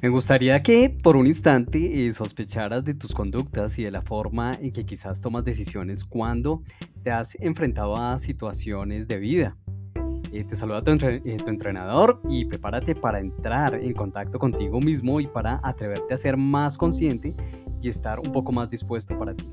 Me gustaría que por un instante eh, sospecharas de tus conductas y de la forma en que quizás tomas decisiones cuando te has enfrentado a situaciones de vida. Eh, te saluda tu, eh, tu entrenador y prepárate para entrar en contacto contigo mismo y para atreverte a ser más consciente y estar un poco más dispuesto para ti.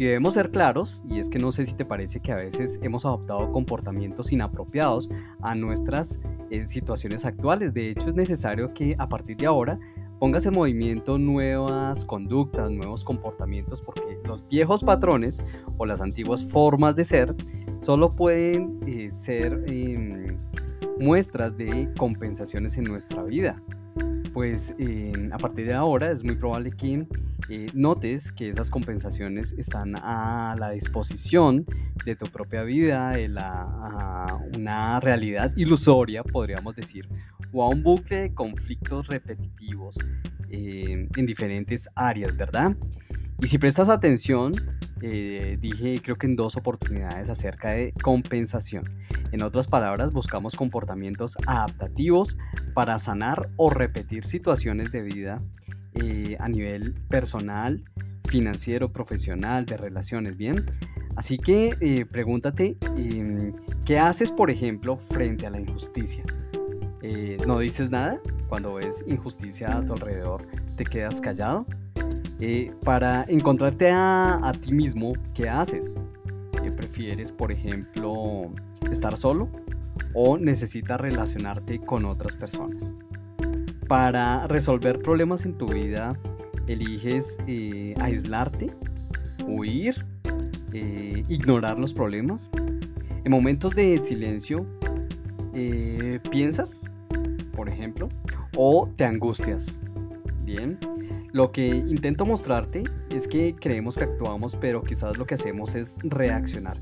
Y debemos ser claros, y es que no sé si te parece que a veces hemos adoptado comportamientos inapropiados a nuestras eh, situaciones actuales. De hecho, es necesario que a partir de ahora pongas en movimiento nuevas conductas, nuevos comportamientos, porque los viejos patrones o las antiguas formas de ser solo pueden eh, ser em, muestras de compensaciones en nuestra vida pues a partir de ahora es muy probable que eh, notes que esas compensaciones están a la disposición de tu propia vida, de la, a una realidad ilusoria, podríamos decir, o a un bucle de conflictos repetitivos eh, en diferentes áreas, ¿verdad? Y si prestas atención, eh, dije creo que en dos oportunidades acerca de compensación. En otras palabras, buscamos comportamientos adaptativos para sanar o repetir situaciones de vida eh, a nivel personal, financiero, profesional, de relaciones, ¿bien? Así que eh, pregúntate, em, ¿qué haces, por ejemplo, frente a la injusticia? Eh, ¿No dices nada? Cuando ves injusticia a tu alrededor, ¿te quedas callado? Eh, para encontrarte a, a ti mismo, ¿qué haces? Eh, ¿Prefieres, por ejemplo, estar solo o necesitas relacionarte con otras personas? Para resolver problemas en tu vida, eliges eh, aislarte, huir, eh, ignorar los problemas. En momentos de silencio, eh, piensas, por ejemplo, o te angustias. Bien. Lo que intento mostrarte es que creemos que actuamos, pero quizás lo que hacemos es reaccionar.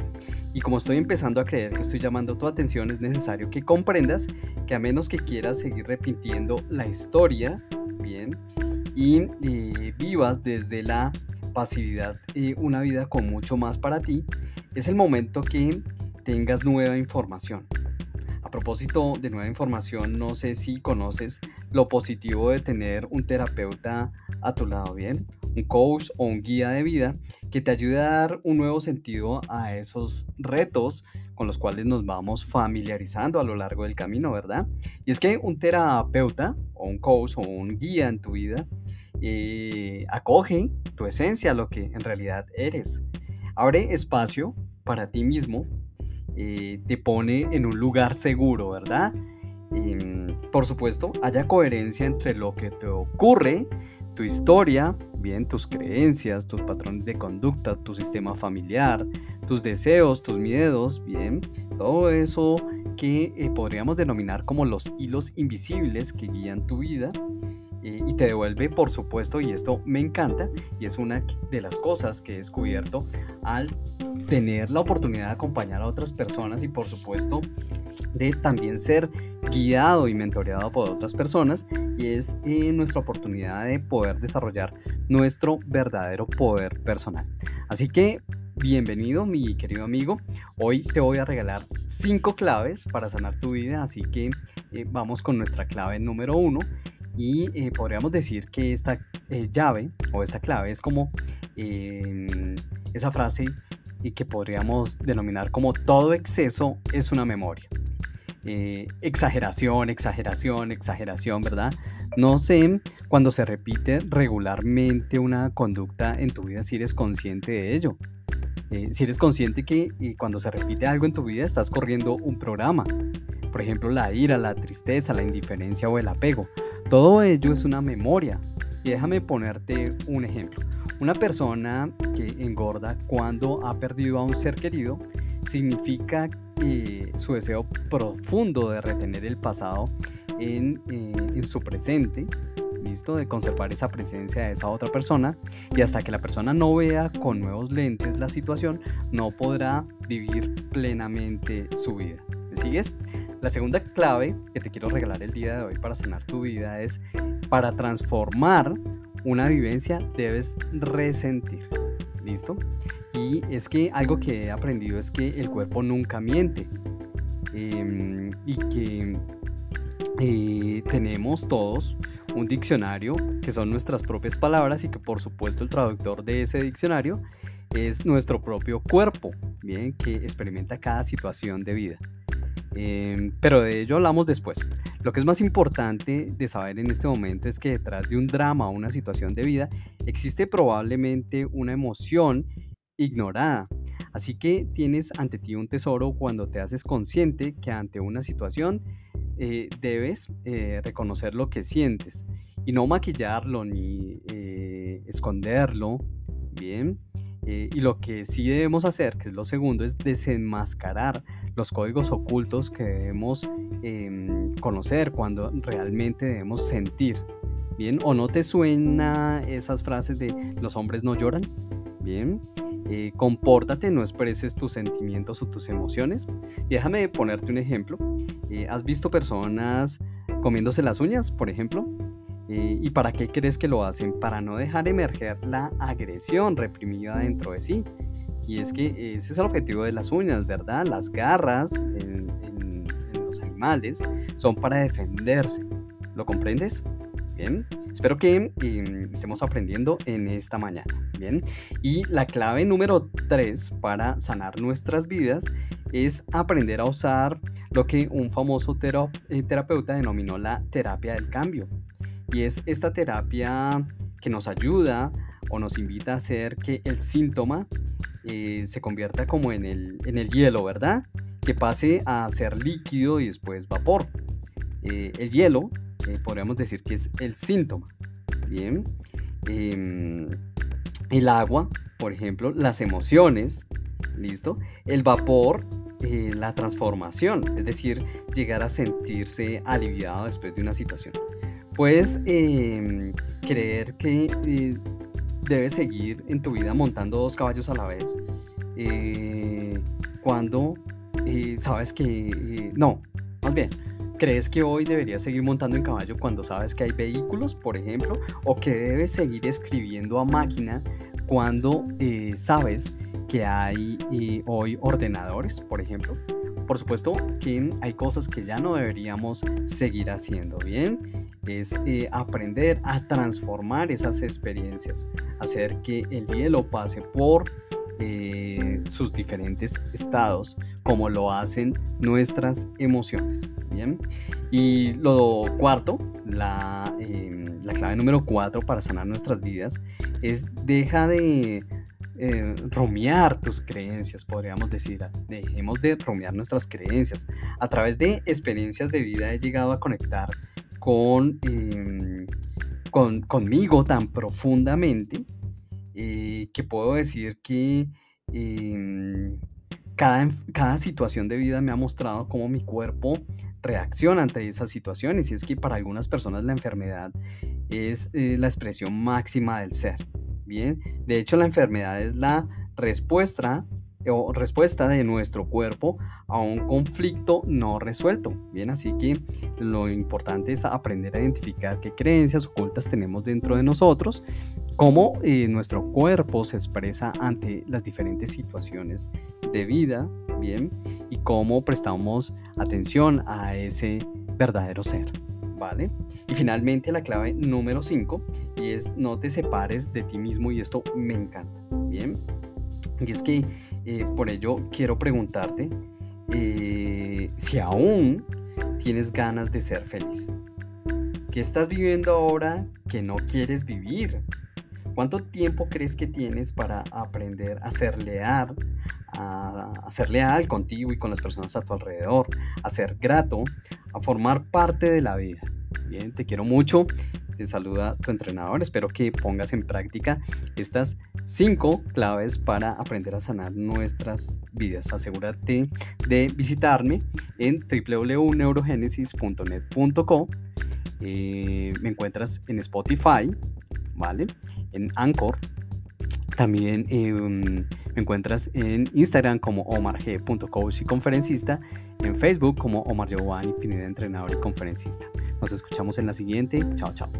Y como estoy empezando a creer que estoy llamando tu atención, es necesario que comprendas que a menos que quieras seguir repitiendo la historia, bien, y eh, vivas desde la pasividad eh, una vida con mucho más para ti, es el momento que tengas nueva información. A propósito de nueva información, no sé si conoces lo positivo de tener un terapeuta a tu lado, ¿bien? Un coach o un guía de vida que te ayude a dar un nuevo sentido a esos retos con los cuales nos vamos familiarizando a lo largo del camino, ¿verdad? Y es que un terapeuta o un coach o un guía en tu vida eh, acoge tu esencia, lo que en realidad eres. Abre espacio para ti mismo, eh, te pone en un lugar seguro, ¿verdad? Em, por supuesto, haya coherencia entre lo que te ocurre, tu historia, bien, tus creencias, tus patrones de conducta, tu sistema familiar, tus deseos, tus miedos, bien, todo eso que eh, podríamos denominar como los hilos invisibles que guían tu vida eh, y te devuelve, por supuesto, y esto me encanta, y es una de las cosas que he descubierto al tener la oportunidad de acompañar a otras personas y por supuesto de también ser guiado y mentoreado por otras personas y es eh, nuestra oportunidad de poder desarrollar nuestro verdadero poder personal. Así que bienvenido mi querido amigo. Hoy te voy a regalar cinco claves para sanar tu vida, así que eh, vamos con nuestra clave número uno y eh, podríamos decir que esta eh, llave o esta clave es como eh, esa frase y que podríamos denominar como todo exceso es una memoria. Eh, exageración, exageración, exageración, ¿verdad? No sé cuando se repite regularmente una conducta en tu vida si eres consciente de ello. Eh, si eres consciente que eh, cuando se repite algo en tu vida estás corriendo un programa. Por ejemplo, la ira, la tristeza, la indiferencia o el apego. Todo ello es una memoria. Y déjame ponerte un ejemplo. Una persona que engorda cuando ha perdido a un ser querido significa su deseo profundo de retener el pasado en, eh, en su presente, listo, de conservar esa presencia de esa otra persona y hasta que la persona no vea con nuevos lentes la situación, no podrá vivir plenamente su vida. ¿Me sigues? La segunda clave que te quiero regalar el día de hoy para sanar tu vida es para transformar una vivencia debes resentir. ¿Listo? Y es que algo que he aprendido es que el cuerpo nunca miente. Eh, y que eh, tenemos todos un diccionario que son nuestras propias palabras y que por supuesto el traductor de ese diccionario es nuestro propio cuerpo, bien, que experimenta cada situación de vida. Em, pero de ello hablamos después. Lo que es más importante de saber en este momento es que detrás de un drama o una situación de vida existe probablemente una emoción ignorada. Así que tienes ante ti un tesoro cuando te haces consciente que ante una situación eh, debes eh, reconocer lo que sientes y no maquillarlo ni eh, esconderlo, ¿bien? y lo que sí debemos hacer, que es lo segundo, es desenmascarar los códigos ocultos que debemos em, conocer cuando realmente debemos sentir. Bien, ¿o no te suena esas frases de los hombres no lloran? Bien, eh, compórtate, no expreses tus sentimientos o tus emociones. déjame ponerte un ejemplo. Eh, ¿Has visto personas comiéndose las uñas, por ejemplo? Eh, ¿Y para qué crees que lo hacen? Para no dejar emerger la agresión reprimida dentro de sí. Y es que ese es el objetivo de las uñas, ¿verdad? Las garras en los animales son para defenderse. ¿Lo comprendes? Espero que em, estemos aprendiendo en esta mañana. Bien, y la clave número 3 para sanar nuestras vidas es aprender a usar lo que un famoso eh, terapeuta denominó la terapia del cambio. Y es esta terapia que nos ayuda o nos invita a hacer que el síntoma eh, se convierta como en el, en el hielo, ¿verdad? Que pase a ser líquido y después vapor. Eh, el hielo eh, podríamos decir que es el síntoma. Bien. Em, el agua, por ejemplo, las emociones, ¿listo? El vapor, eh, la transformación, es decir, llegar a sentirse aliviado después de una situación. Puedes em, creer que eh, debes seguir en tu vida montando dos caballos a la vez cuando sabes que no, más bien, ¿Crees que hoy deberías seguir montando en caballo cuando sabes que hay vehículos, por ejemplo? ¿O que debes seguir escribiendo a máquina cuando eh, sabes que hay eh, hoy ordenadores, por ejemplo? Por supuesto que hay cosas que ya no deberíamos seguir haciendo, ¿bien? Es eh, aprender a transformar esas experiencias, hacer que el hielo pase por eh, sus diferentes estados, como lo hacen nuestras emociones. Bien, y lo cuarto, la, em, la clave número cuatro para sanar nuestras vidas es deja de eh, rumiar tus creencias, podríamos decir. Dejemos de rumiar nuestras creencias. A través de experiencias de vida he llegado a conectar con, em, con conmigo tan profundamente que puedo decir que em, cada, cada situación de vida me ha mostrado cómo mi cuerpo reacciona ante esas situaciones y es que para algunas personas la enfermedad es eh, la expresión máxima del ser. Bien, de hecho la enfermedad es la respuesta o respuesta de nuestro cuerpo a un conflicto no resuelto. Bien, así que lo importante es aprender a identificar qué creencias ocultas tenemos dentro de nosotros, cómo eh, nuestro cuerpo se expresa ante las diferentes situaciones de vida, bien, y cómo prestamos atención a ese verdadero ser. ¿Vale? Y finalmente la clave número 5 y es no te separes de ti mismo y esto me encanta, ¿bien? Y es que eh, por ello quiero preguntarte eh, si aún tienes ganas de ser feliz. ¿Qué estás viviendo ahora que no quieres vivir? ¿Cuánto tiempo crees que tienes para aprender a ser leal, a, ser leal contigo y con las personas a tu alrededor, a ser grato, a formar parte de la vida? Bien, te quiero mucho te saluda tu entrenador. Espero que pongas en práctica estas cinco claves para aprender a sanar nuestras vidas. Asegúrate de visitarme en www.neurogenesis.net.co. Eh, me encuentras en Spotify, ¿vale? En Anchor. También em, me encuentras en Instagram como omarg.coach y conferencista, en Facebook como Omar Giovanni Pineda, entrenador y conferencista. Nos escuchamos en la siguiente. Chao, chao.